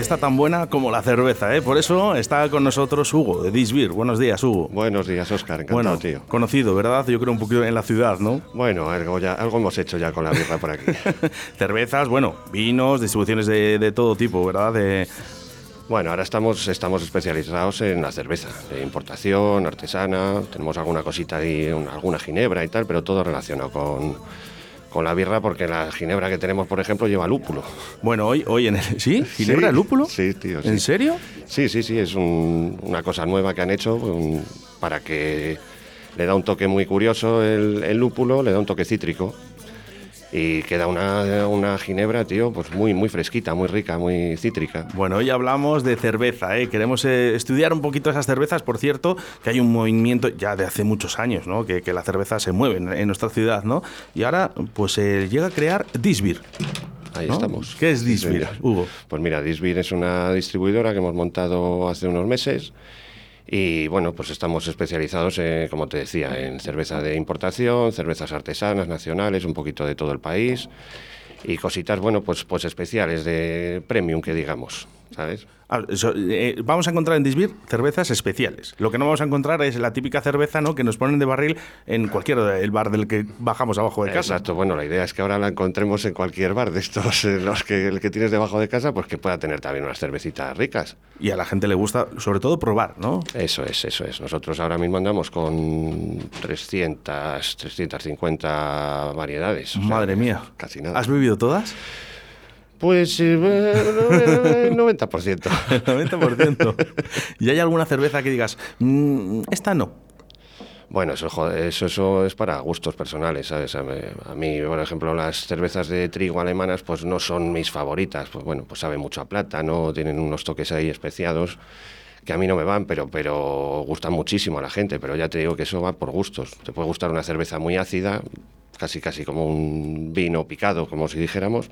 está tan buena como la cerveza, ¿eh? Por eso está con nosotros Hugo, de Disbir. Buenos días, Hugo. Buenos días, Oscar. Encantado, Bueno, tío. conocido, ¿verdad? Yo creo un poquito en la ciudad, ¿no? Bueno, algo, ya, algo hemos hecho ya con la birra por aquí. Cervezas, bueno, vinos, distribuciones de, de todo tipo, ¿verdad? De, bueno, ahora estamos, estamos especializados en la cerveza, de importación, artesana, tenemos alguna cosita ahí, un- alguna ginebra y tal, pero todo relacionado con, con la birra, porque la ginebra que tenemos, por ejemplo, lleva lúpulo. Bueno, hoy, hoy en el... ¿Sí? ¿Ginebra Sí, lúpulo? sí, tío, sí. ¿En serio? Sí, sí, sí, es un- una cosa nueva que han hecho un- para que le da un toque muy curioso el, el lúpulo, le da un toque cítrico y queda una, una ginebra, tío, pues muy, muy fresquita, muy rica, muy cítrica. Bueno, hoy hablamos de cerveza, ¿eh? Queremos eh, estudiar un poquito esas cervezas, por cierto, que hay un movimiento ya de hace muchos años, ¿no? Que, que la cerveza se mueve en, en nuestra ciudad, ¿no? Y ahora, pues se llega a crear Disbir. Ahí ¿no? estamos. ¿Qué es Disbir. Hugo? Pues mira, Disbir es una distribuidora que hemos montado hace unos meses y bueno, pues estamos especializados, en, como te decía, en cerveza de importación, cervezas artesanas, nacionales, un poquito de todo el país y cositas, bueno, pues, pues especiales de premium que digamos, Ah, eh, vamos a encontrar en Disbir cervezas especiales. Lo que no vamos a encontrar es la típica cerveza ¿no? que nos ponen de barril en cualquier el bar del que bajamos abajo de casa. Exacto, bueno, la idea es que ahora la encontremos en cualquier bar de estos, en los que el que tienes debajo de casa, pues que pueda tener también unas cervecitas ricas. Y a la gente le gusta, sobre todo, probar, ¿no? Eso es, eso es. Nosotros ahora mismo andamos con 300, 350 variedades. o sea, Madre mía. Casi nada. ¿Has bebido todas? Pues eh, eh, 90%. El 90%. ¿Y hay alguna cerveza que digas, "Mm, esta no? Bueno, eso, joder, eso, eso es para gustos personales, ¿sabes? A mí, a mí, por ejemplo, las cervezas de trigo alemanas pues no son mis favoritas. Pues bueno, pues saben mucho a plátano, tienen unos toques ahí especiados que a mí no me van, pero, pero gustan muchísimo a la gente. Pero ya te digo que eso va por gustos. Te puede gustar una cerveza muy ácida, casi casi como un vino picado, como si dijéramos,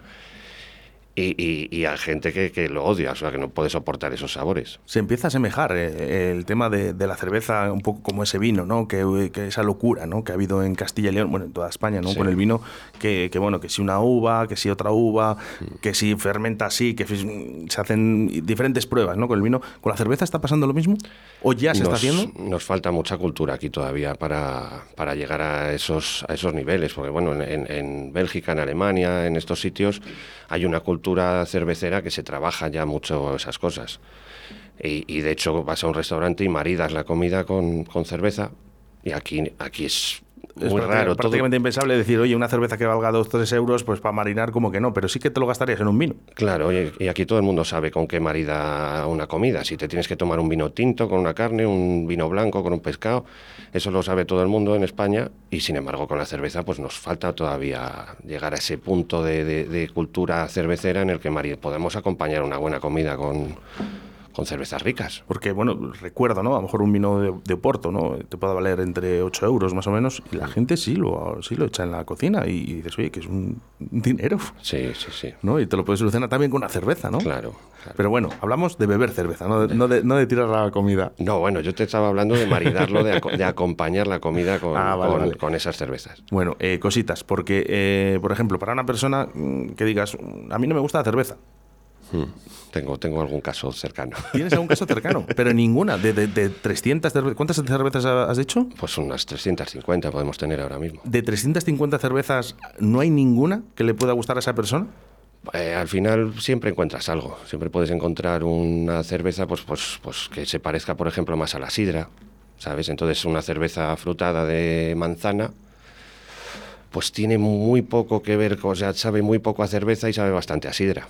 y, y, y a gente que, que lo odia, o sea, que no puede soportar esos sabores. Se empieza a asemejar eh, el tema de, de la cerveza un poco como ese vino, ¿no? Que, que esa locura, ¿no? Que ha habido en Castilla y León, bueno, en toda España, ¿no? Sí. Con el vino, que, que, bueno, que si una uva, que si otra uva, Mm. que si fermenta así, que se hacen diferentes pruebas, ¿no? Con el vino. ¿Con la cerveza está pasando lo mismo? ¿O ya se está nos, haciendo? Nos falta mucha cultura aquí todavía para, para llegar a esos, a esos niveles, porque bueno, en, en- en Bélgica, en Alemania, en estos sitios, hay una cultura cervecera que se trabaja ya mucho esas cosas. Y, y, de hecho vas a un restaurante y maridas la comida con, con cerveza, y aquí, aquí es Es muy raro. todo- prácticamente impensable decir, oye, una cerveza que valga 2 3 euros, pues para marinar como que no, pero sí que te lo gastarías en un vino. Claro, y, y aquí todo el mundo sabe con qué marida una comida. Si te tienes que tomar un vino tinto con una carne, un vino blanco con un pescado, eso lo sabe todo el mundo en España y sin embargo con la cerveza pues nos falta todavía llegar a ese punto de, de- de cultura cervecera en el que podemos acompañar una buena comida con, con cervezas ricas. Porque, bueno, recuerdo, ¿no? A lo mejor un vino de, de Porto, ¿no? Te puede valer entre 8 euros más o menos. Y la gente sí lo, sí lo echa en la cocina. Y, y dices, oye, que es un dinero, Sí, sí, sí. ¿no? Y te lo puedes solucionar también con una cerveza, ¿no? Claro. claro. Pero bueno, hablamos de beber cerveza, no de, no de, no de tirar la comida. No, bueno, yo te estaba hablando de maridarlo, de, de acompañar la comida con, Ah, vale, con- vale. con esas cervezas. Bueno, eh, cositas, porque, eh, por ejemplo, para una persona mm, que digas, "Mm, a mí no me gusta la cerveza, Hmm. Tengo, tengo algún caso cercano. ¿tienes algún caso cercano? Pero ninguna, de, de, de 300 cervezas. ¿Cuántas cervezas has dicho? Pues unas 350 podemos tener ahora mismo. De 350 cervezas, ¿no hay ninguna que le pueda gustar a esa persona? Eh, al final siempre encuentras algo. Siempre puedes encontrar una cerveza pues, pues, pues que se parezca, por ejemplo, más a la sidra, ¿sabes? Entonces una cerveza frutada de manzana pues tiene muy poco que ver, o sea, sabe muy poco a cerveza y sabe bastante a sidra.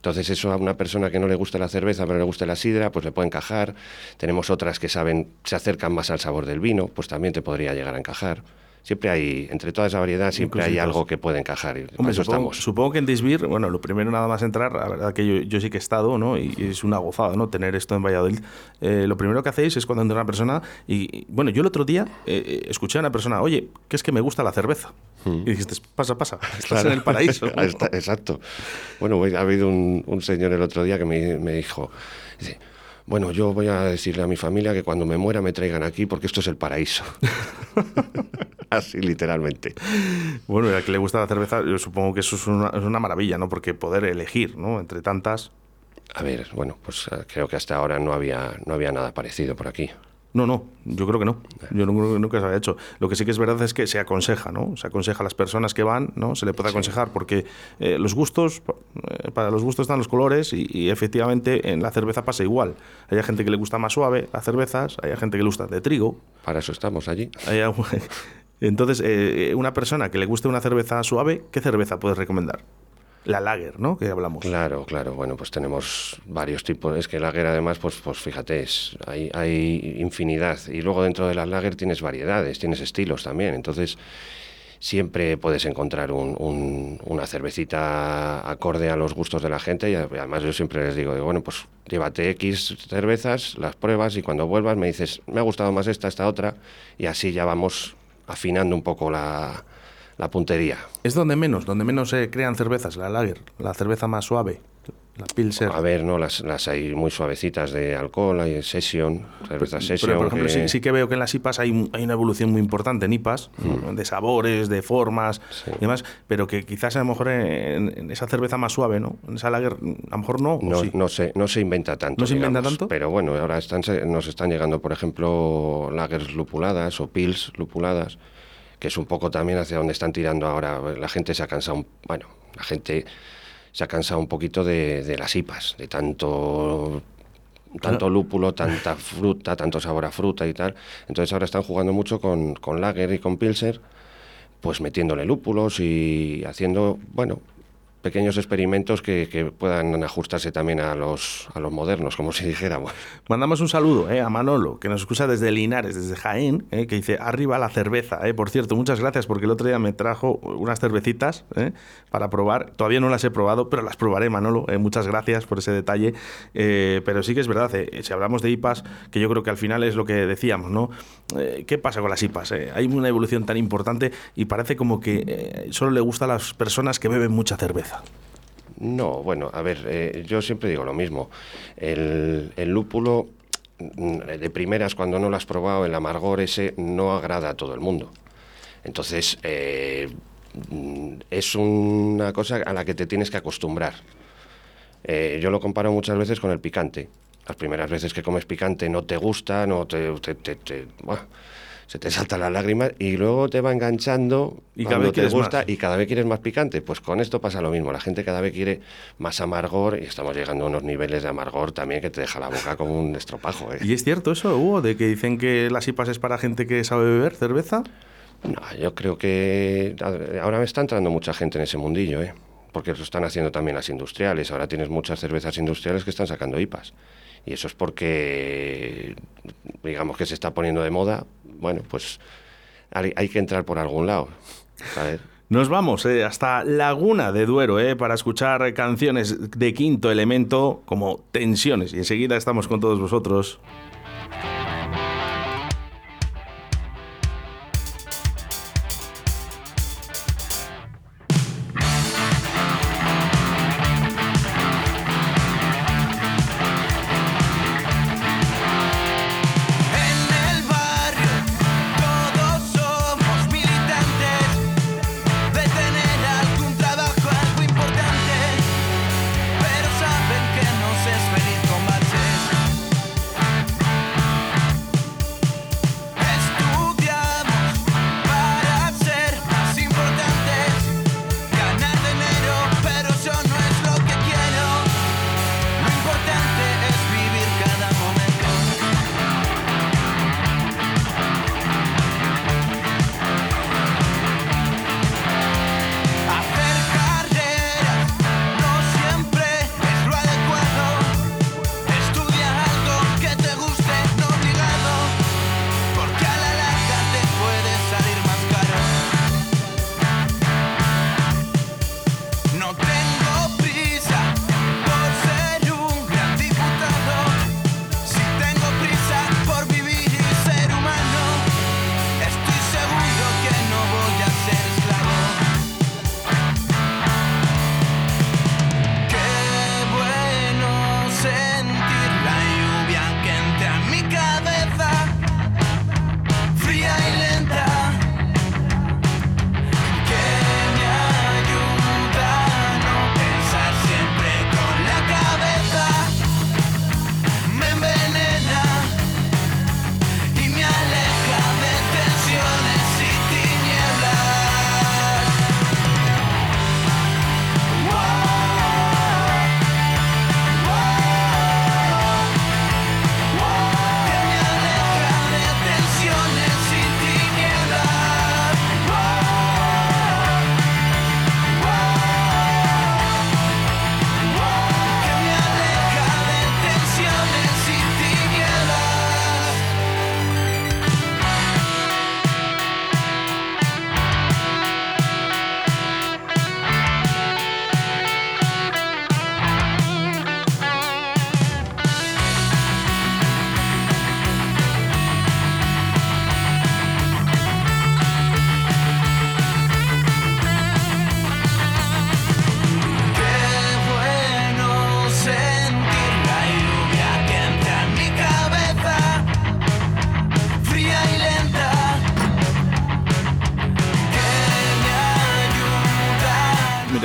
Entonces eso a una persona que no le gusta la cerveza pero le gusta la sidra, pues le puede encajar. Tenemos otras que saben, se acercan más al sabor del vino, pues también te podría llegar a encajar. Siempre hay, entre toda esa variedad, siempre hay algo que puede encajar. Y Hombre, eso supongo, estamos. supongo que en Disbir, bueno, lo primero nada más entrar, la verdad que yo, yo sí que he estado, ¿no? Y, y es una gozada, ¿no? Tener esto en Valladolid. Eh, lo primero que hacéis es cuando entra una persona y, y, bueno, yo el otro día eh, eh, escuché a una persona, oye, que es que me gusta la cerveza. Y dijiste, pasa, pasa, estás. Claro. en el paraíso. Está, exacto. Bueno, pues, ha habido un, un señor el otro día que me, me dijo, dice, bueno, yo voy a decirle a mi familia que cuando me muera me traigan aquí porque esto es el paraíso. Así literalmente. Bueno, y al que le gusta la cerveza, yo supongo que eso es una, es una maravilla, ¿no? Porque poder elegir, ¿no? Entre tantas. A ver, bueno, pues eh, creo que hasta ahora no había, no había nada parecido por aquí. No, no, yo creo que no. Yo no, creo que nunca se haya hecho. Lo que sí que es verdad es que se aconseja, ¿no? Se aconseja a las personas que van, ¿no? Se le puede aconsejar porque eh, los gustos, eh, para los gustos están los colores y, y, efectivamente en la cerveza pasa igual. Hay gente que le gusta más suave las cervezas, hay gente que le gusta de trigo. Para eso estamos allí. Hay, entonces, eh, una persona que le guste una cerveza suave, ¿qué cerveza puedes recomendar? La lager, ¿no? Que hablamos. Claro, claro. Bueno, pues tenemos varios tipos. Es que lager, además, pues, pues fíjate, es, hay, hay infinidad. Y luego dentro de la lager tienes variedades, tienes estilos también. Entonces, siempre puedes encontrar un, un, una cervecita acorde a los gustos de la gente. Y además, yo siempre les digo, bueno, pues llévate X cervezas, las pruebas y cuando vuelvas me dices, me ha gustado más esta, esta otra. Y así ya vamos afinando un poco la la puntería. Es donde menos, donde menos se crean cervezas, la lager, la cerveza más suave. La Pilser. A ver, no, las, las hay muy suavecitas de alcohol, hay Session, cerveza Session. Pero, por ejemplo, que... Sí, sí, que veo que en las IPAs hay, hay una evolución muy importante en IPAs, mm. de sabores, de formas sí. y demás, pero que quizás a lo mejor en, en, esa cerveza más suave, ¿no? En esa lager, a lo mejor no. No, sí? no, se, no se inventa tanto. ¿No se digamos, inventa tanto? Pero bueno, ahora están, nos están llegando, por ejemplo, lagers lupuladas o pils lupuladas que es un poco también hacia donde están tirando ahora. La gente se ha cansado, bueno, la gente se ha cansado un poquito de, de las IPAs, de tanto tanto lúpulo, tanta fruta, tanto sabor a fruta y tal. Entonces ahora están jugando mucho con, con Lager y con Pilser, pues metiéndole lúpulos y haciendo, bueno, pequeños experimentos que, puedan ajustarse también a los, a los modernos, como si dijéramos. Mandamos un saludo eh, a Manolo, que nos escucha desde Linares, desde Jaén, eh, que dice, arriba la cerveza. Eh. Por cierto, muchas gracias porque el otro día me trajo unas cervecitas para probar. Todavía no las he probado, pero las probaré, Manolo. Muchas gracias por ese detalle. Pero sí que es verdad, si hablamos de IPAs, que yo creo que al final es lo que decíamos, ¿no? ¿Qué pasa con las IPAs? Hay una evolución tan importante y parece como que solo le gusta a las personas que beben mucha cerveza. No, bueno, a ver, eh, yo siempre digo lo mismo. El, lúpulo, de primeras, cuando no lo has probado, el amargor ese no agrada a todo el mundo. Entonces, eh, es una cosa a la que te tienes que acostumbrar. Eh, yo lo comparo muchas veces con el picante. Las primeras veces que comes picante no te gusta, no te... te, se te saltan las lágrimas y luego te va enganchando y cada vez te gusta más. y cada vez quieres más picante. Pues con esto pasa lo mismo, la gente cada vez quiere más amargor y estamos llegando a unos niveles de amargor también que te deja la boca como un estropajo. ¿eh? ¿Y es cierto eso, Hugo, de que dicen que las IPAs es para gente que sabe beber cerveza? No, yo creo que ahora me está entrando mucha gente en ese mundillo, ¿eh? porque lo están haciendo también las industriales. Ahora tienes muchas cervezas industriales que están sacando IPAs. Y eso es porque, digamos que se está poniendo de moda, bueno, pues hay, que entrar por algún lado. ¿sabes? Nos vamos eh, hasta Laguna de Duero eh, para escuchar canciones de quinto elemento como Tensiones. Y enseguida estamos con todos vosotros.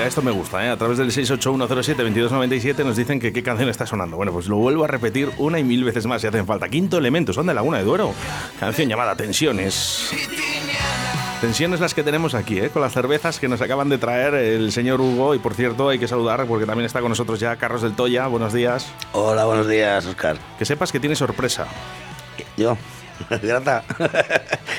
Mira, esto me gusta, ¿eh? A través del 681072297 nos dicen que qué canción está sonando. Bueno, pues lo vuelvo a repetir una y mil veces más si hacen falta. Quinto elemento, son de Laguna de Duero. Canción llamada Tensiones. Tensiones las que tenemos aquí, ¿eh? con las cervezas que nos acaban de traer el señor Hugo. Y por cierto, hay que saludar porque también está con nosotros ya Carlos del Toya. Buenos días. Hola, buenos días, Oscar. Que sepas que tiene sorpresa. Yo. Grata.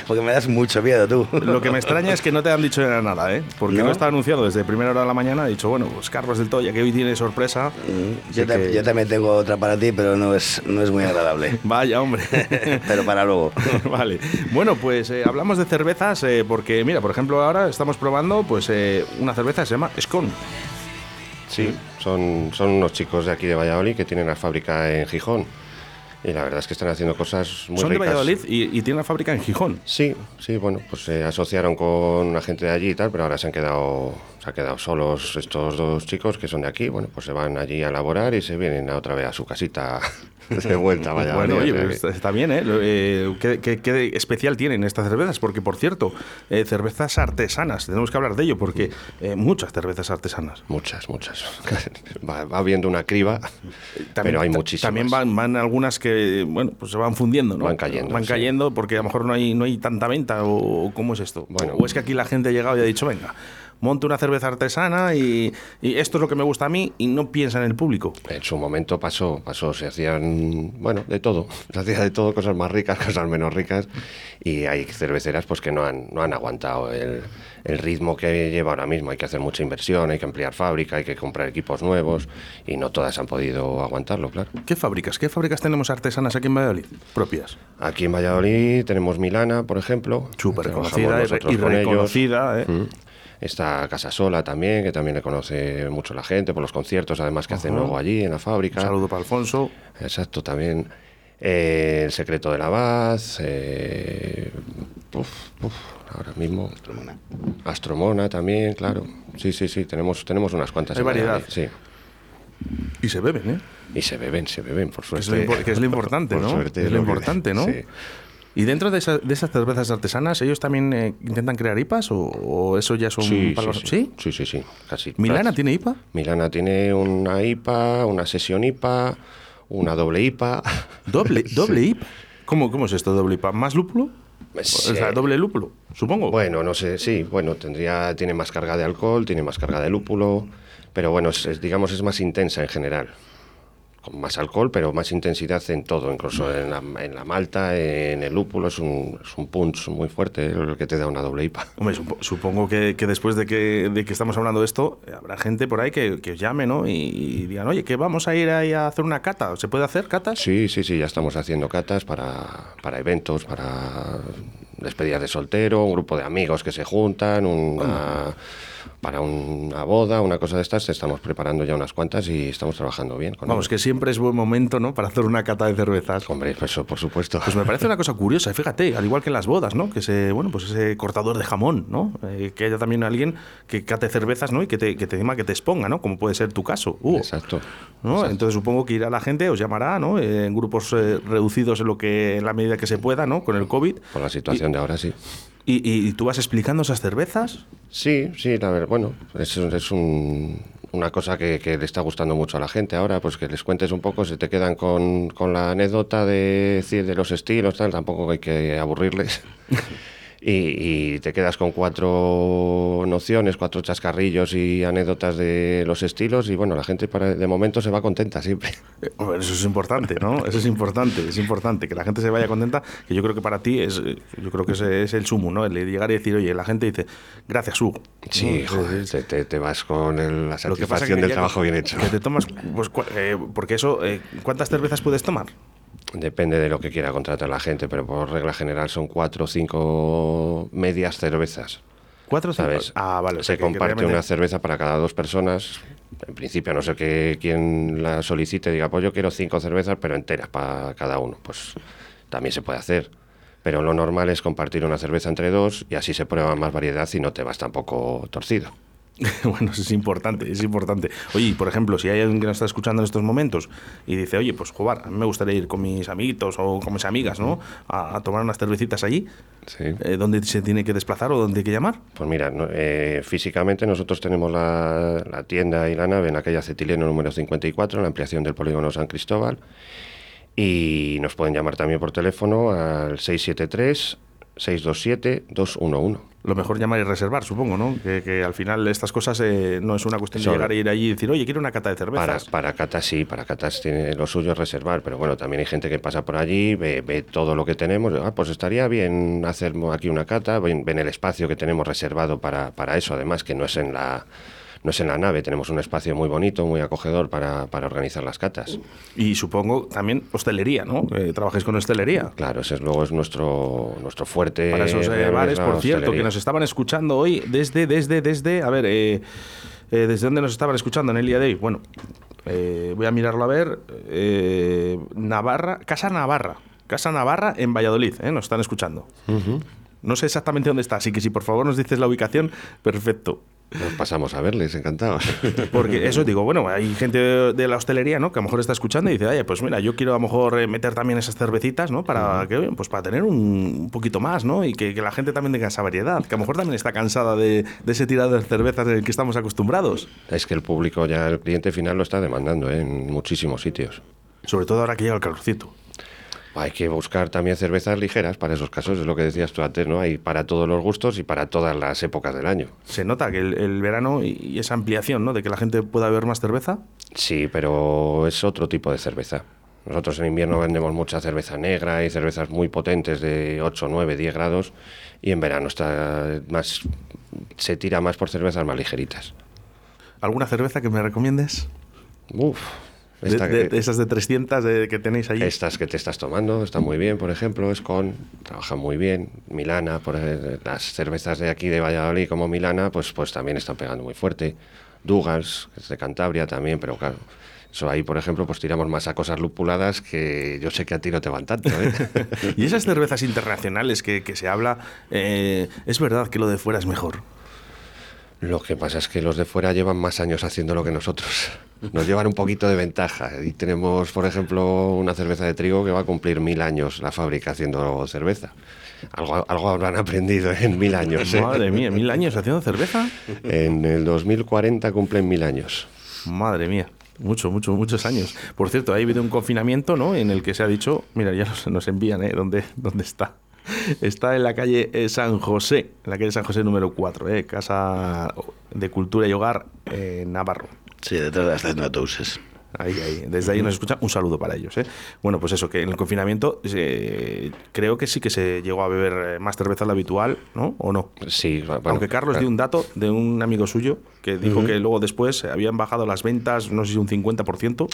Porque me das mucho miedo tú. Lo que me extraña es que no te han dicho nada, ¿eh? Porque no, está anunciado desde primera hora de la mañana. He dicho, bueno, pues Carlos del Toya, que hoy tiene sorpresa. Mm, yo, también tengo otra para ti, pero no es, no es muy agradable. Vaya, hombre. pero para luego. vale. Bueno, pues eh, hablamos de cervezas eh, porque, mira, por ejemplo, ahora estamos probando pues eh, una cerveza que se llama Scone. Sí, son, son unos chicos de aquí de Valladolid que tienen la fábrica en Gijón. Y la verdad es que están haciendo cosas muy Son de Valladolid y, tienen la fábrica en Gijón. Sí, sí, bueno, pues se asociaron con una gente de allí y tal, pero ahora se han quedado, se han quedado solos estos dos chicos que son de aquí. Bueno, pues se van allí a laborar y se vienen a otra vez a su casita de vuelta, vaya. bueno, oye, pues está bien, ¿eh? eh ¿Qué, especial tienen estas cervezas? Porque, por cierto, eh, cervezas artesanas, tenemos que hablar de ello, porque eh, muchas cervezas artesanas. Muchas, muchas. va, va, viendo una criba, pero hay muchísimas. También van, van, algunas que, bueno, pues se van fundiendo, ¿no? Van cayendo. Van cayendo porque a lo mejor no hay, no hay tanta venta, o, cómo es esto. Bueno, o es que aquí la gente ha llegado y ha dicho, venga monto una cerveza artesana y, esto es lo que me gusta a mí y no piensa en el público. En su momento pasó, pasó, se hacían, bueno, de todo, se hacía de todo, cosas más ricas, cosas menos ricas y hay cerveceras pues que no han, no han aguantado el, el ritmo que lleva ahora mismo, hay que hacer mucha inversión, hay que ampliar fábrica, hay que comprar equipos nuevos y no todas han podido aguantarlo, claro. ¿Qué fábricas? ¿Qué fábricas tenemos artesanas aquí en Valladolid? Propias. Aquí en Valladolid tenemos Milana, por ejemplo. Súper conocida y, reconocida. ¿eh? Mm. Está Casa Sola también, que también le conoce mucho la gente por los conciertos, además que hacen luego allí en la fábrica. Un saludo para Alfonso. Exacto, también. Eh, el secreto de la Vaz. Eh, ahora mismo. Astromona. Astromona también, claro. Sí, sí, sí, tenemos, tenemos unas cuantas. Hay variedad. Sí. Y se beben, ¿eh? Y se beben, se beben, por suerte. Que es lo, importante, ¿no? es lo importante, ¿no? Sí. ¿Y dentro de, esas cervezas artesanas, ellos también eh, intentan crear IPAs o, eso ya son sí, Sí, sí, sí, sí, casi. ¿Milana tiene IPA? Milana tiene una IPA, una sesión IPA, una doble IPA. ¿Doble, doble IPA? ¿Cómo, ¿Cómo es esto, doble IPA? ¿Más lúpulo? O sea, doble lúpulo, supongo. Bueno, no sé, sí, bueno, tendría, tiene más carga de alcohol, tiene más carga de lúpulo, pero bueno, digamos es más intensa en general con más alcohol, pero más intensidad en todo, incluso en la, en la malta, en el lúpulo, es un, es un punch muy fuerte el que te da una doble IPA. Hombre, supongo que, que después de que, de que, estamos hablando de esto, habrá gente por ahí que, que os llame ¿no? y, digan, oye, que vamos a ir ahí a hacer una cata. ¿Se puede hacer catas? Sí, sí, sí, ya estamos haciendo catas para, para eventos, para despedidas de soltero, un grupo de amigos que se juntan, una para una boda, una cosa de estas, estamos preparando ya unas cuantas y estamos trabajando bien. Vamos, que siempre es buen momento, ¿no? Para hacer una cata de cervezas. Hombre, pues eso, por supuesto. Pues me parece una cosa curiosa, fíjate, al igual que en las bodas, ¿no? Que ese, bueno, pues ese cortador de jamón, ¿no? Eh, que haya también alguien que cate cervezas, ¿no? Y que te, que te que te exponga, ¿no? Como puede ser tu caso. Exacto, Entonces supongo que irá la gente, os llamará, ¿no? En grupos eh, reducidos en lo que en la medida que se pueda, ¿no? Con el COVID. Con la situación de ahora, sí. ¿Y, tú vas explicando esas cervezas? Sí, sí, a ver, bueno, es, es una cosa que, le está gustando mucho a la gente ahora, pues que les cuentes un poco, se te quedan con, con la anécdota de, de los estilos, tal, tampoco hay que aburrirles. y, te quedas con cuatro nociones, cuatro chascarrillos y anécdotas de los estilos y bueno, la gente para, de momento se va contenta siempre. Eh, eso es importante, ¿no? Eso es importante, es importante, que la gente se vaya contenta, que yo creo que para ti es, yo creo que es el sumo, ¿no? El llegar y decir, oye, la gente dice, gracias, Hugo. Sí, te, vas con la satisfacción del trabajo bien hecho. Que te tomas, pues, eh, porque eso, eh, ¿cuántas cervezas puedes tomar? Depende de lo que quiera contratar la gente, pero por regla general son cuatro o cinco medias cervezas. ¿Cuatro ¿Sabes? Ah, vale. Se comparte una cerveza para cada dos personas. En principio, no sé que quien la solicite diga, pues yo quiero cinco cervezas, pero enteras para cada uno. Pues también se puede hacer. Pero lo normal es compartir una cerveza entre dos y así se prueba más variedad y no te vas tampoco torcido. bueno, eso es importante, es importante. Oye, por ejemplo, si hay alguien que nos está escuchando en estos momentos y dice, oye, pues jugar, a mí me gustaría ir con mis amiguitos o con mis amigas, ¿no? A, tomar unas cervecitas allí. Sí. Eh, ¿Dónde se tiene que desplazar o dónde hay que llamar? Pues mira, eh, físicamente nosotros tenemos la, la, tienda y la nave en la calle Acetileno número 54, en la ampliación del polígono San Cristóbal. Y nos pueden llamar también por teléfono al 673 627 211 lo mejor llamar y reservar, supongo, ¿no? Que, al final estas cosas eh, no es una cuestión de llegar a ir allí y decir, oye, quiero una cata de cervezas. Para, para catas sí, para catas tiene lo suyo es reservar, pero bueno, también hay gente que pasa por allí, ve, todo lo que tenemos, ah, pues estaría bien hacer aquí una cata, ven, ven el espacio que tenemos reservado para, para eso, además que no es en la no es en la nave, tenemos un espacio muy bonito, muy acogedor para, para organizar las catas. Y supongo también hostelería, ¿no? Eh, ¿Trabajáis con hostelería? Claro, ese es, luego es nuestro, nuestro fuerte. Para esos eh, bares, por cierto, que nos estaban escuchando hoy desde, desde, desde, a ver, eh, eh, ¿desde dónde nos estaban escuchando en el día de hoy? Bueno, voy a mirarlo a ver. Navarra, Casa Navarra. Casa Navarra en Valladolid, nos están escuchando. No sé exactamente dónde está, así que si por favor nos dices la ubicación, perfecto. Nos pasamos a verles, encantados. Porque eso digo, bueno, hay gente de la hostelería, ¿no? Que a lo mejor está escuchando y dice, oye, pues mira, yo quiero a lo mejor eh, meter también esas cervecitas, ¿no? Para que, pues para tener un, poquito más, ¿no? Y que, la gente también tenga esa variedad. Que a lo mejor también está cansada de, ese tirado de cervezas en el que estamos acostumbrados. Es que el público ya, el cliente final lo está demandando ¿eh? en muchísimos sitios. Sobre todo ahora que llega el calorcito. Hay que buscar también cervezas ligeras para esos casos, es lo que decías tú antes, ¿no? Hay para todos los gustos y para todas las épocas del año. Se nota que el, verano y esa ampliación, ¿no? De que la gente pueda beber más cerveza. Sí, pero es otro tipo de cerveza. Nosotros en invierno vendemos mucha cerveza negra y cervezas muy potentes de 8, 9, 10 grados y en verano está más se tira más por cervezas más ligeritas. ¿Alguna cerveza que me recomiendes? Uf, de, esas de 300 que tenéis ahí. Estas que te estás tomando están muy bien, por ejemplo, es con, trabajan muy bien. Milana, por las cervezas de aquí de Valladolid como Milana, pues, pues también están pegando muy fuerte. Dugals, que es de Cantabria también, pero claro, eso ahí, por ejemplo, pues tiramos más a cosas lupuladas que yo sé que a ti no te van tanto. ¿eh? y esas cervezas internacionales que, que se habla, eh, es verdad que lo de fuera es mejor. Lo que pasa es que los de fuera llevan más años haciendo lo que nosotros. Nos llevan un poquito de ventaja. Y tenemos, por ejemplo, una cerveza de trigo que va a cumplir mil años la fábrica haciendo cerveza. Algo, algo habrán aprendido en mil años. ¿eh? Madre mía, ¿mil años haciendo cerveza? En el 2040 cumplen mil años. Madre mía. Mucho, mucho, muchos años. Por cierto, ha habido un confinamiento, ¿no? En el que se ha dicho, mira, ya nos, envían, ¿eh? ¿Dónde, ¿Dónde está? Está en la calle eh, San José, la calle San José número 4, ¿eh? Casa de Cultura y Hogar en Navarro. Sí, detrás de las Cenotouses. Ahí, ahí. Desde ahí nos escucha un saludo para ellos. ¿eh? Bueno, pues eso, que en el confinamiento eh, creo que sí que se llegó a beber eh, más cerveza de la habitual, ¿no? ¿O no? Sí, bueno, Aunque Carlos dio un dato de un amigo suyo que dijo que luego después habían bajado las ventas, no sé si un 50%.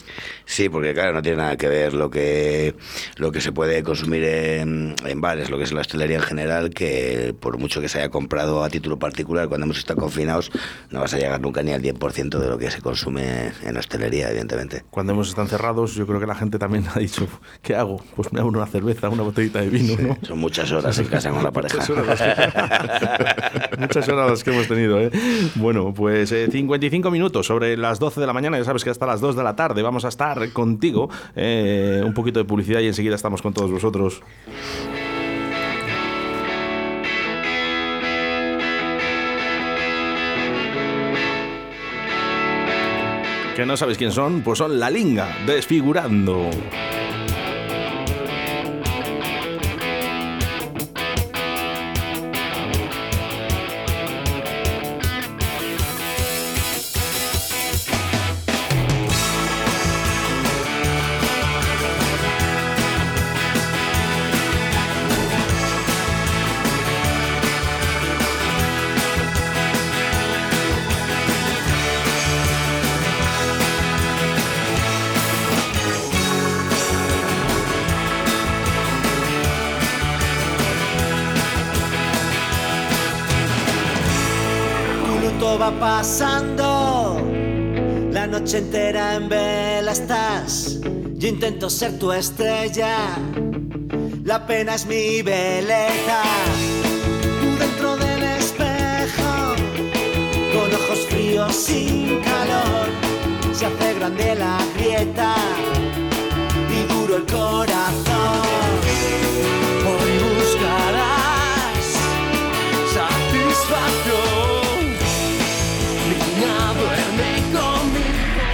Sí, porque claro, no tiene nada que ver lo que, lo que se puede consumir en, en bares, lo que es la hostelería en general, que por mucho que se haya comprado a título particular, cuando hemos estado confinados, no vas a llegar nunca ni al 10% de lo que se consume en hostelería, evidentemente. Cuando hemos estado cerrados, yo creo que la gente también ha dicho, ¿qué hago? Pues me hago una cerveza, una botellita de vino, ¿no? Son muchas horas en casa con la pareja. muchas horas las que, hemos tenido, ¿eh? Bueno, pues 55 eh, minutos sobre las 12 de la mañana, ya sabes que hasta las 2 de la tarde vamos a estar contigo. Eh, un poquito de publicidad y enseguida estamos con todos vosotros. Que no sabes quién son, pues son La Linga, desfigurando. Noche entera en vela estás. Yo intento ser tu estrella. La pena es mi belleza. Tú dentro del espejo, con ojos fríos sin calor, se hace grande la grieta y duro el corazón. Hoy buscarás satisfacción.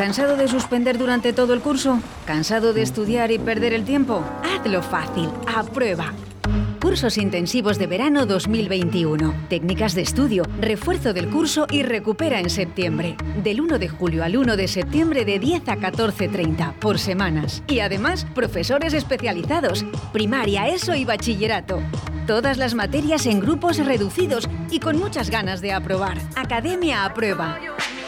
¿Cansado de suspender durante todo el curso? ¿Cansado de estudiar y perder el tiempo? Hazlo fácil, aprueba. Cursos intensivos de verano 2021. Técnicas de estudio, refuerzo del curso y recupera en septiembre. Del 1 de julio al 1 de septiembre de 10 a 14.30 por semanas. Y además, profesores especializados. Primaria, ESO y bachillerato. Todas las materias en grupos reducidos y con muchas ganas de aprobar. Academia aprueba.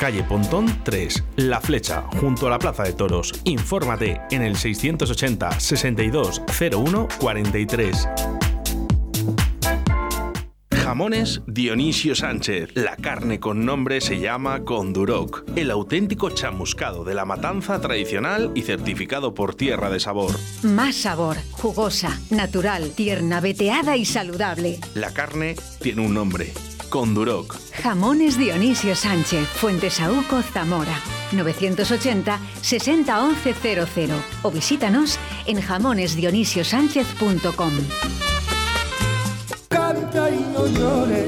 Calle Pontón 3, La Flecha, junto a la Plaza de Toros. Infórmate en el 680 62 01 43. Jamones Dionisio Sánchez. La carne con nombre se llama Conduroc. El auténtico chamuscado de la matanza tradicional y certificado por Tierra de Sabor. Más sabor, jugosa, natural, tierna, veteada y saludable. La carne tiene un nombre. Conduroc. Jamones Dionisio Sánchez, Fuentesauco, Zamora. 980 60 11 00 o visítanos en jamonesdionisiosánchez.com.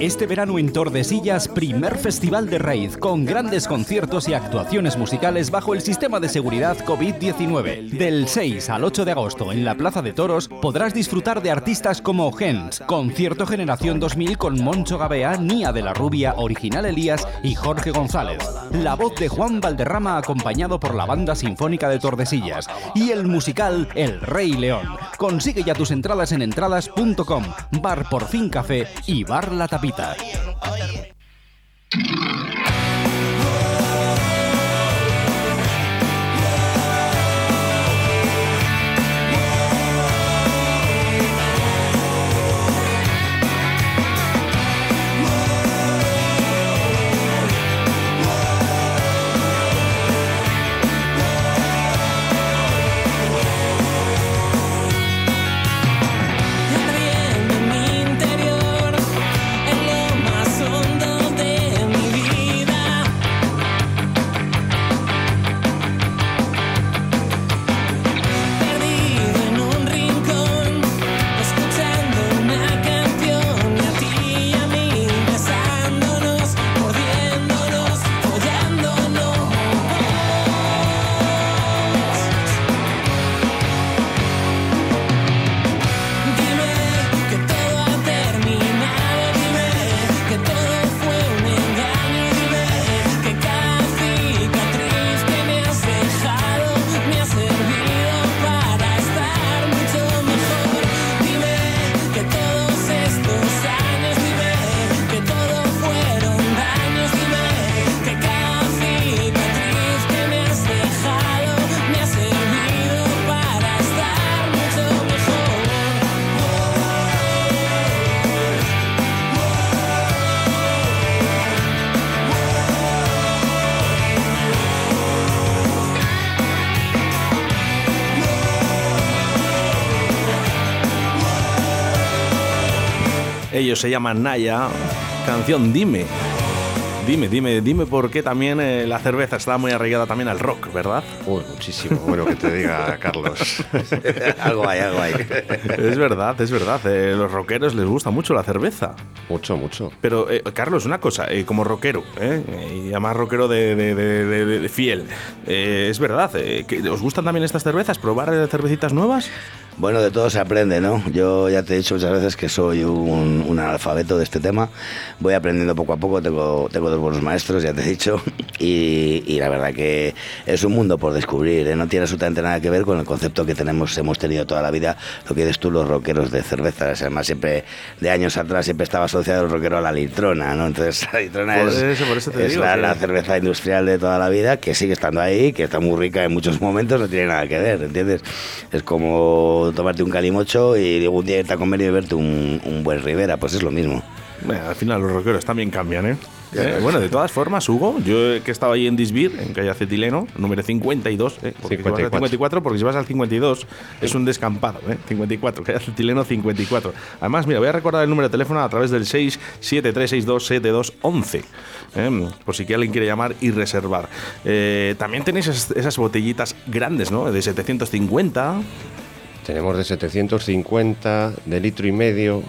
Este verano en Tordesillas, primer festival de raíz con grandes conciertos y actuaciones musicales bajo el sistema de seguridad COVID-19. Del 6 al 8 de agosto en la Plaza de Toros podrás disfrutar de artistas como Gens, Concierto Generación 2000 con Moncho Gabea, Nia de la Rubia, Original Elías y Jorge González. La voz de Juan Valderrama acompañado por la Banda Sinfónica de Tordesillas y el musical El Rey León. Consigue ya tus entradas en entradas.com, Bar por fin Café y Bar La Tapita. Ellos se llaman Naya. Canción Dime. Dime, dime, dime por qué también eh, la cerveza está muy arraigada también al rock, ¿verdad? Uy, muchísimo. Bueno, que te diga, Carlos. algo hay, algo hay. Es verdad, es verdad. eh, los rockeros les gusta mucho la cerveza. mucho, mucho. Pero, eh, Carlos, una cosa, eh, como rockero, ¿eh? y además rockero de, de- de- de- de- de fiel, eh, es verdad, eh, que ¿os gustan también estas cervezas? ¿Probar cervecitas nuevas? Bueno, de todo se aprende, ¿no? Yo ya te he dicho muchas veces que soy un, un analfabeto de este tema. Voy aprendiendo poco a poco, tengo, tengo dos buenos maestros, ya te he dicho, y, y la verdad que es un mundo por descubrir, ¿eh? No tiene absolutamente nada que ver con el concepto que tenemos, hemos tenido toda la vida, lo que dices tú, los rockeros de cervezas. Además, siempre, de años atrás, siempre estaba asociado el rockero a la litrona, ¿no? Entonces, la litrona Por es, eso, por eso te es digo la, que- la cerveza industrial de toda la vida, que sigue estando ahí, que está muy rica en muchos momentos, no tiene nada que ver, ¿entiendes? Es como tomarte un calimocho y luego un día irte a comer y beberte un, un buen Rivera, pues es lo mismo. Bueno, al final los rockeros también cambian, ¿eh? Eh, bueno, de todas formas, Hugo, yo que he estado ahí en Disbir, en calle Acetileno, número 52, ¿eh? Porque si vas al 54. 54, porque si vas al 52 es un descampado, ¿eh? 54, calle Acetileno 54. Además, mira, voy a recordar el número de teléfono a través del 673627211, ¿eh? por si que alguien quiere llamar y reservar. Eh, también tenéis esas, esas botellitas grandes, ¿no? De 750, Tenemos de 750, de litro y medio.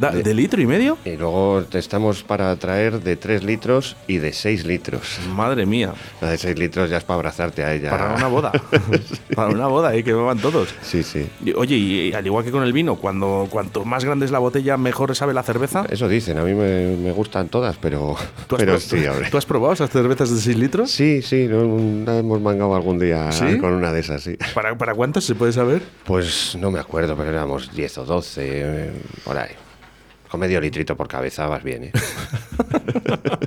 Da- de- ¿de litro y medio? Y luego te estamos para traer de 3 litros y de 6 litros. Madre mía, La de 6 litros ya es para abrazarte a ella. para una boda. para una boda, ¿eh? que beban todos. Sí, sí. Y, Oye, y al igual que con el vino, cuando cuanto más grande es la botella, mejor sabe la cerveza. Eso dicen, a mí me, me gustan todas, pero, ¿Tú has, pero pro- sí. ¿Tú has probado esas cervezas de 6 litros? Sí, sí, no- la hemos mangado algún día ¿Sí? con una de esas, sí. ¿Para, ¿Para cuántas se puede saber? Pues no me acuerdo, pero éramos 10 o 12, eh, por ahí. Con medio litrito por cabeza vas bien, ¿eh?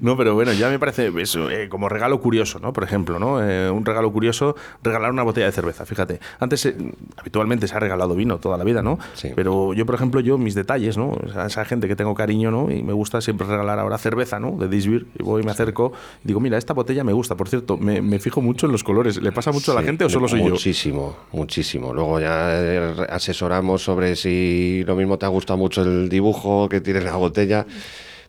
No, pero bueno, ya me parece eso, eh, como regalo curioso, ¿no? Por ejemplo, ¿no? Eh, un regalo curioso, regalar una botella de cerveza, fíjate. Antes, eh, habitualmente se ha regalado vino toda la vida, ¿no? Sí. Pero yo, por ejemplo, yo, mis detalles, ¿no? O sea, esa gente que tengo cariño, ¿no? Y me gusta siempre regalar ahora cerveza, ¿no? De Disbir. Y voy, me acerco y digo, mira, esta botella me gusta. Por cierto, me, me fijo mucho en los colores. ¿Le pasa mucho a la gente o solo soy yo? Muchísimo, muchísimo. Luego ya asesoramos sobre si lo mismo te ha gustado mucho el dibujo que tiene la botella,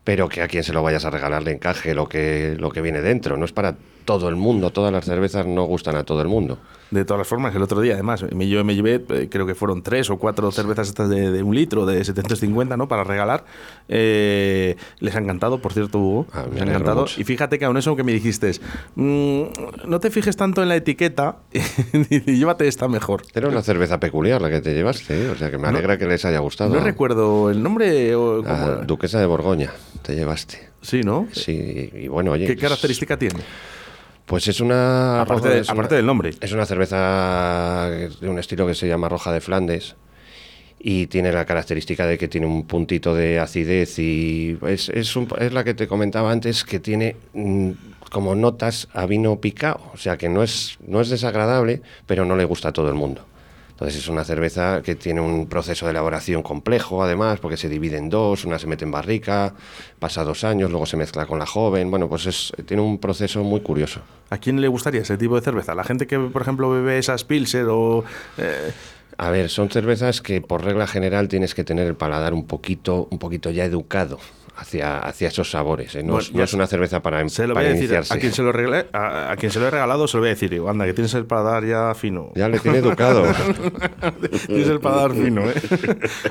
pero que a quien se lo vayas a regalar le encaje lo que, lo que viene dentro. No es para todo el mundo, todas las cervezas no gustan a todo el mundo. De todas las formas, el otro día, además, yo me llevé, eh, creo que fueron tres o cuatro cervezas estas de, de un litro, de 750, ¿no? Para regalar. Eh, les ha encantado, por cierto, Hugo. Ah, les ha encantado. mucho. Y fíjate que aún eso que me dijiste, es, mm, no te fijes tanto en la etiqueta y llévate esta mejor. Era una cerveza peculiar la que te llevaste, ¿eh? o sea que me alegra que les haya gustado. No recuerdo el nombre o duquesa de Borgoña, te llevaste. Sí, ¿no? Sí, y bueno, oye. ¿Qué pues- característica tiene? Pues es una. Aparte, de- es una- aparte del nombre. Es una cerveza de un estilo que se llama Roja de Flandes y tiene la característica de que tiene un puntito de acidez y es, es, un- es la que te comentaba antes que tiene mm, como notas a vino picado, o sea que no es, no es desagradable, pero no le gusta a todo el mundo. Entonces es una cerveza que tiene un proceso de elaboración complejo, además, porque se divide en dos, una se mete en barrica, pasa dos años, luego se mezcla con la joven, bueno, pues es, tiene un proceso muy curioso. ¿A quién le gustaría ese tipo de cerveza? ¿La gente que, por ejemplo, bebe esas Pilser o... eh, A ver, son cervezas que por regla general tienes que tener el paladar un poquito, un poquito ya educado hacia, hacia esos sabores. ¿eh? No, Bueno, es, no es una cerveza para, em- Se lo voy para a decir a quien se lo, a, a quien se lo he regalado, se lo voy a decir. Digo, anda, que tienes el paladar ya fino. Ya le tiene educado. tienes el paladar fino, ¿eh?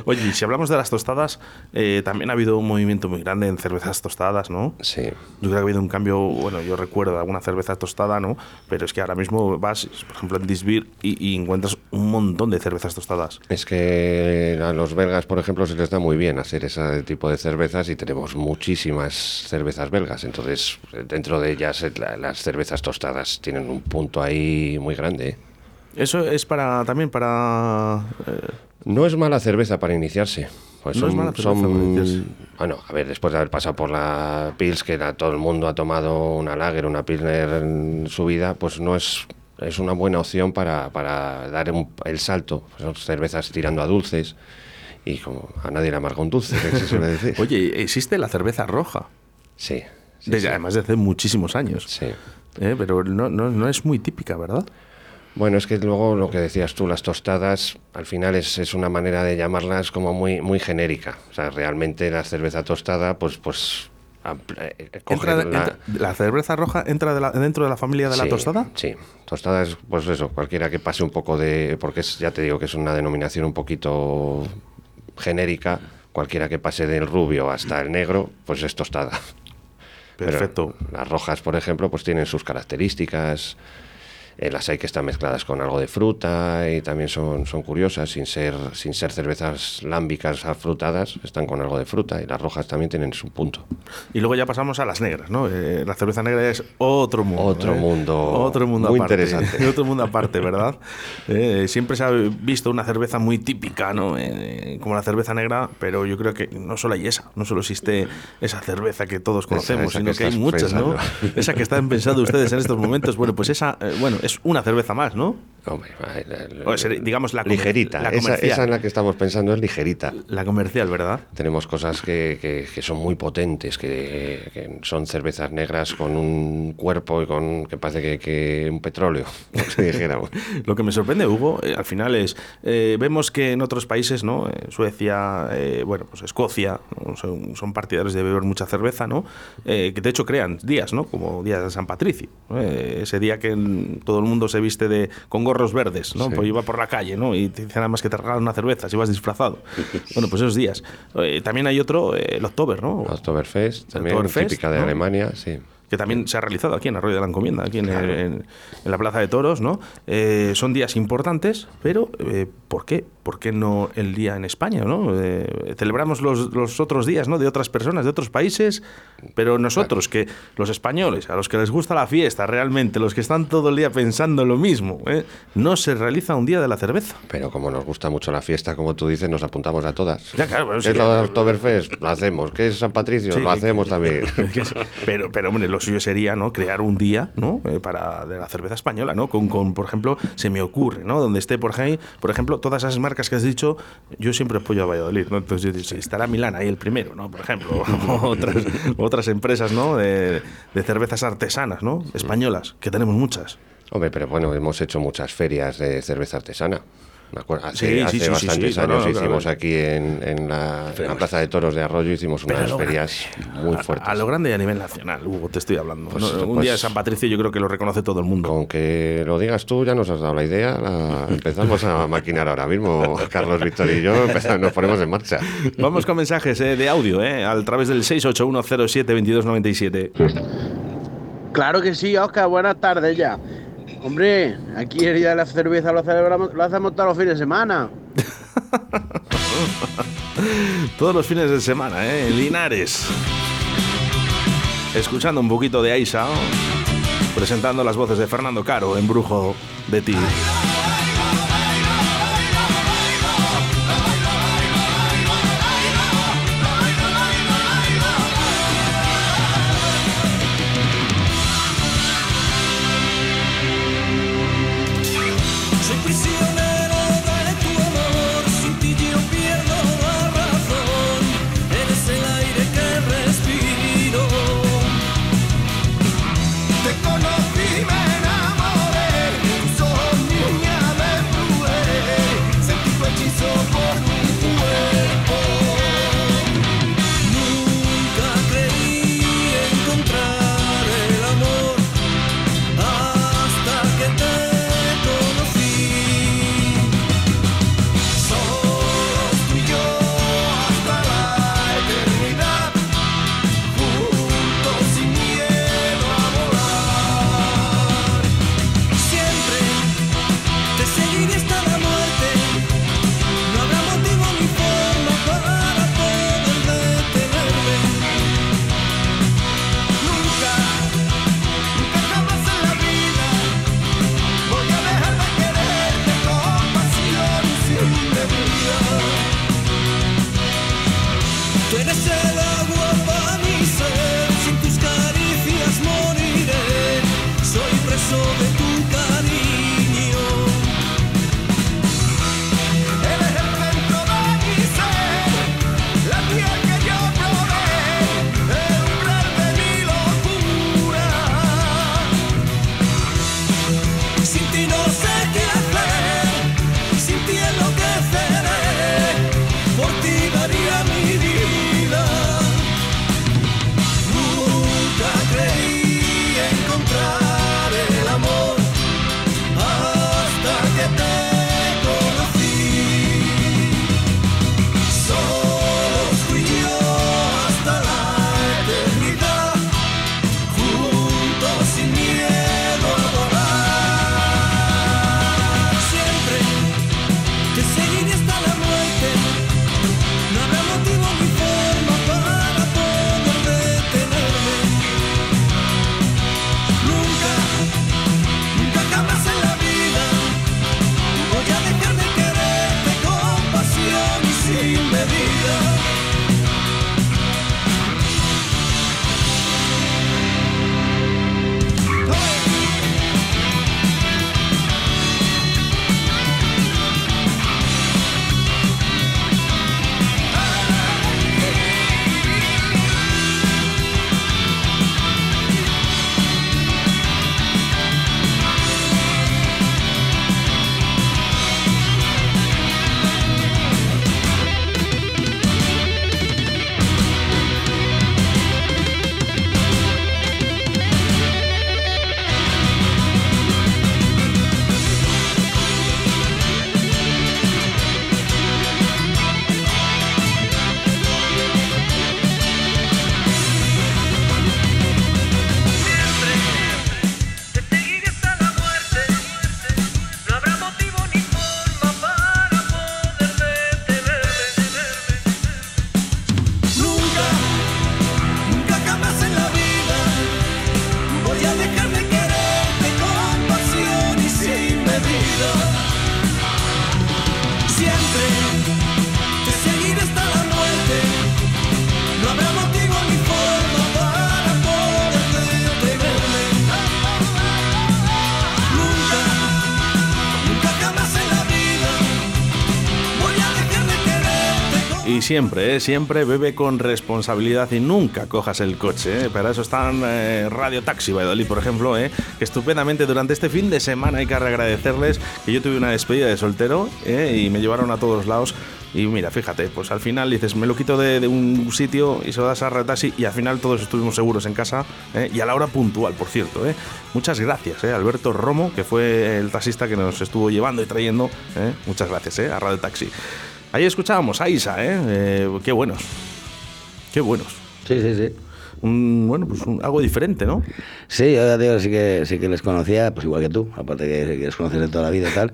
Oye, si hablamos de las tostadas, eh, también ha habido un movimiento muy grande en cervezas tostadas, ¿no? sí. Yo creo que ha habido un cambio, bueno, yo recuerdo alguna cerveza tostada, ¿no? Pero es que ahora mismo vas, por ejemplo, en Disbir y, y encuentras un montón de cervezas tostadas. Es que a los belgas, por ejemplo, se les da muy bien hacer ese tipo de cervezas y tenemos muchísimas cervezas belgas. Entonces, dentro de ellas, eh, la- las cervezas tostadas tienen un punto ahí muy grande. ¿eh? Eso es para también para... eh, No es mala cerveza para iniciarse. Pues No son, es mala cerveza son- para iniciarse. Bueno, a ver, después de haber pasado por la Pils, que la- todo el mundo ha tomado una Lager, una Pilsner en su vida, pues no es, es una buena opción para, para dar un- el salto. Son cervezas tirando a dulces y como a nadie le amarga un dulce, que se suele decir. Oye, existe la cerveza roja, Sí, sí, desde- sí. además de hace muchísimos años. Sí. Eh, pero no, no, no es muy típica, ¿verdad? Bueno, es que luego lo que decías tú, las tostadas, al final es, es una manera de llamarlas como muy, muy genérica. O sea, realmente la cerveza tostada, pues, pues eh, coge Entra- la- entra- ¿La cerveza roja entra de la- dentro de la familia de la tostada? Sí, tostada es, pues eso, cualquiera que pase un poco de. Porque es, ya te digo que es una denominación un poquito genérica. Cualquiera que pase del rubio hasta el negro, pues es tostada. Pero Perfecto. las rojas, por ejemplo, pues tienen sus características. Eh, las hay que están mezcladas con algo de fruta y también son, son curiosas, sin ser, sin ser cervezas lámbicas afrutadas, están con algo de fruta y las rojas también tienen su punto. Y luego ya pasamos a las negras, ¿no? Eh, la cerveza negra es otro mundo. Otro ¿eh? mundo Otro mundo muy aparte. interesante. otro mundo aparte, ¿verdad? Siempre se ha visto una cerveza muy típica, ¿no? Eh, como la cerveza negra, pero yo creo que no solo hay esa, no solo existe esa cerveza que todos conocemos, esa sino que que, hay muchas, ¿no? Esa que están pensando ustedes en estos momentos. Bueno, pues esa, bueno, es una cerveza más, ¿no? Hombre, O sea, digamos la ligerita. la esa, en la que estamos pensando es ligerita. La comercial, ¿verdad? Tenemos cosas que, que- que son muy potentes, que, que son cervezas negras con un cuerpo y con que parece que, un petróleo, si dijéramos. Lo que me sorprende, Hugo, eh, al final es, eh, vemos que en otros países, ¿no? Eh, Suecia, bueno, pues Escocia, ¿no? son, son partidarios de beber mucha cerveza, ¿no? Que de hecho crean días, ¿no? Como día de San Patricio, ese día que mm, todo el mundo se viste de, con gorros verdes, ¿no? Sí. Pues iba por la calle, ¿no? Y te dicen nada más que te regalan una cerveza si vas disfrazado. bueno, pues esos días. Eh, también hay otro, eh, el October, ¿no? Oktoberfest, también Oktoberfest, típica de ¿no? Alemania, sí. Que también se ha realizado aquí en Arroyo de la Encomienda, aquí en, en- en la Plaza de Toros, ¿no? Eh, son días importantes, pero eh, ¿por qué? ¿Por qué no el día en España, no? Eh, celebramos los, los otros días, ¿no? De otras personas, de otros países, pero nosotros, que los españoles, a los que les gusta la fiesta realmente, los que están todo el día pensando lo mismo, ¿eh? no se realiza un día de la cerveza. Pero como nos gusta mucho la fiesta, como tú dices, nos apuntamos a todas. Ya, claro, bueno, ¿Qué sí, es claro. Oktoberfest? Lo hacemos. ¿Qué es San Patricio? Sí, lo hacemos también. pero, pero hombre, lo suyo sería, ¿no? Crear un día, ¿no? Eh, para de la cerveza española, ¿no? Con, con, por ejemplo, se me ocurre, ¿no? Donde esté por ahí, por ejemplo, todas esas marcas que has dicho, yo siempre apoyo a Valladolid, ¿no? Entonces, yo digo, si estará Milán ahí el primero, ¿no? Por ejemplo, otras, otras empresas, ¿no? De, de cervezas artesanas, ¿no? Españolas, que tenemos muchas. Hombre, pero bueno, hemos hecho muchas ferias de cerveza artesana. Me acuerdo, hace Sí, sí, hace sí, bastantes sí, años claro, claro. hicimos aquí en, en la, en la Plaza de Toros de Arroyo, hicimos Pero a unas lo ferias muy A- fuertes. A, lo grande y a nivel nacional, Hugo, te estoy hablando. Pues, ¿no? un pues- día de San Patricio yo creo que lo reconoce todo el mundo. Con que lo digas tú, ya nos has dado la idea. la- empezamos a maquinar ahora mismo. Carlos, Víctor y yo empezamos- nos ponemos en marcha. Vamos con mensajes eh, de audio, eh, a través del 681072297. Claro que sí, Oscar, buenas tardes ya. Hombre, aquí el día de la cerveza lo celebramos, lo hacemos todos los fines de semana. Todos los fines de semana, ¿eh? Linares. Escuchando un poquito de Aisa, presentando las voces de Fernando Caro en Brujo de Ti. Siempre, ¿eh? siempre bebe con responsabilidad y nunca cojas el coche. ¿eh? Para eso están eh, Radio Taxi Valladolid, por ejemplo, ¿eh? que estupendamente durante este fin de semana hay que agradecerles que yo tuve una despedida de soltero ¿eh? y me llevaron a todos lados. Y mira, fíjate, pues al final dices, me lo quito de, un sitio y se lo das a Taxi y al final todos estuvimos seguros en casa y a la hora puntual, por cierto. Muchas gracias. Alberto Romo, que fue el taxista que nos estuvo llevando y trayendo. Muchas gracias a Radio Taxi. Ahí escuchábamos a Isa, ¿eh? Eh, qué buenos. Qué buenos. Sí, sí, sí. Un, bueno, pues un- algo diferente, ¿no? Sí, yo ya digo, sí que, sí que les conocía, pues igual que tú, aparte que, que les conoces de toda la vida y tal.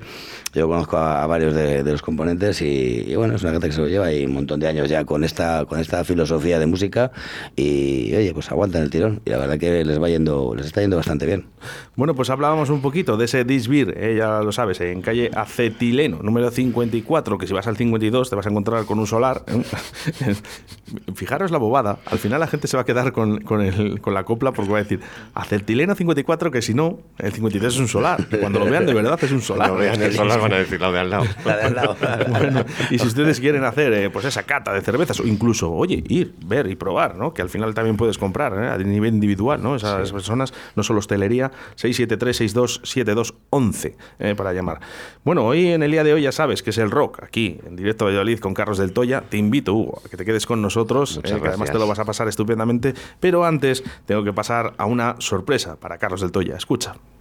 Yo conozco a, a varios de, de los componentes y, y bueno, es una gente que se lo lleva y un montón de años ya con esta, con esta filosofía de música y oye, pues aguantan el tirón y la verdad que les va yendo, les está yendo bastante bien. Bueno, pues hablábamos un poquito de ese Disbir, eh, ya lo sabes, en calle Acetileno, número 54, que si vas al 52 te vas a encontrar con un solar. ¿eh? Fijaros la bobada, al final la gente se va a quedar con, con, el- con la copla porque va a decir Acetileno 54, que si no, el 53 es un solar. Y cuando lo vean de verdad es un solar. Cuando vean el solar van a decir la de al lado. La de al lado. Bueno, y si ustedes quieren hacer eh, pues esa cata de cervezas o incluso, oye, ir, ver y probar, ¿no? Que al final también puedes comprar ¿eh? a nivel individual, ¿no? Esas personas, no solo hostelería, 673-627211 eh, para llamar. Bueno, hoy en el día de hoy ya sabes que es el rock, aquí en directo a Valladolid con Carlos del Toya. Te invito, Hugo, a que te quedes con nosotros, eh, que además te lo vas a pasar estupendamente. Pero antes tengo que pasar a una sorpresa para Carlos del Toya. Escucha.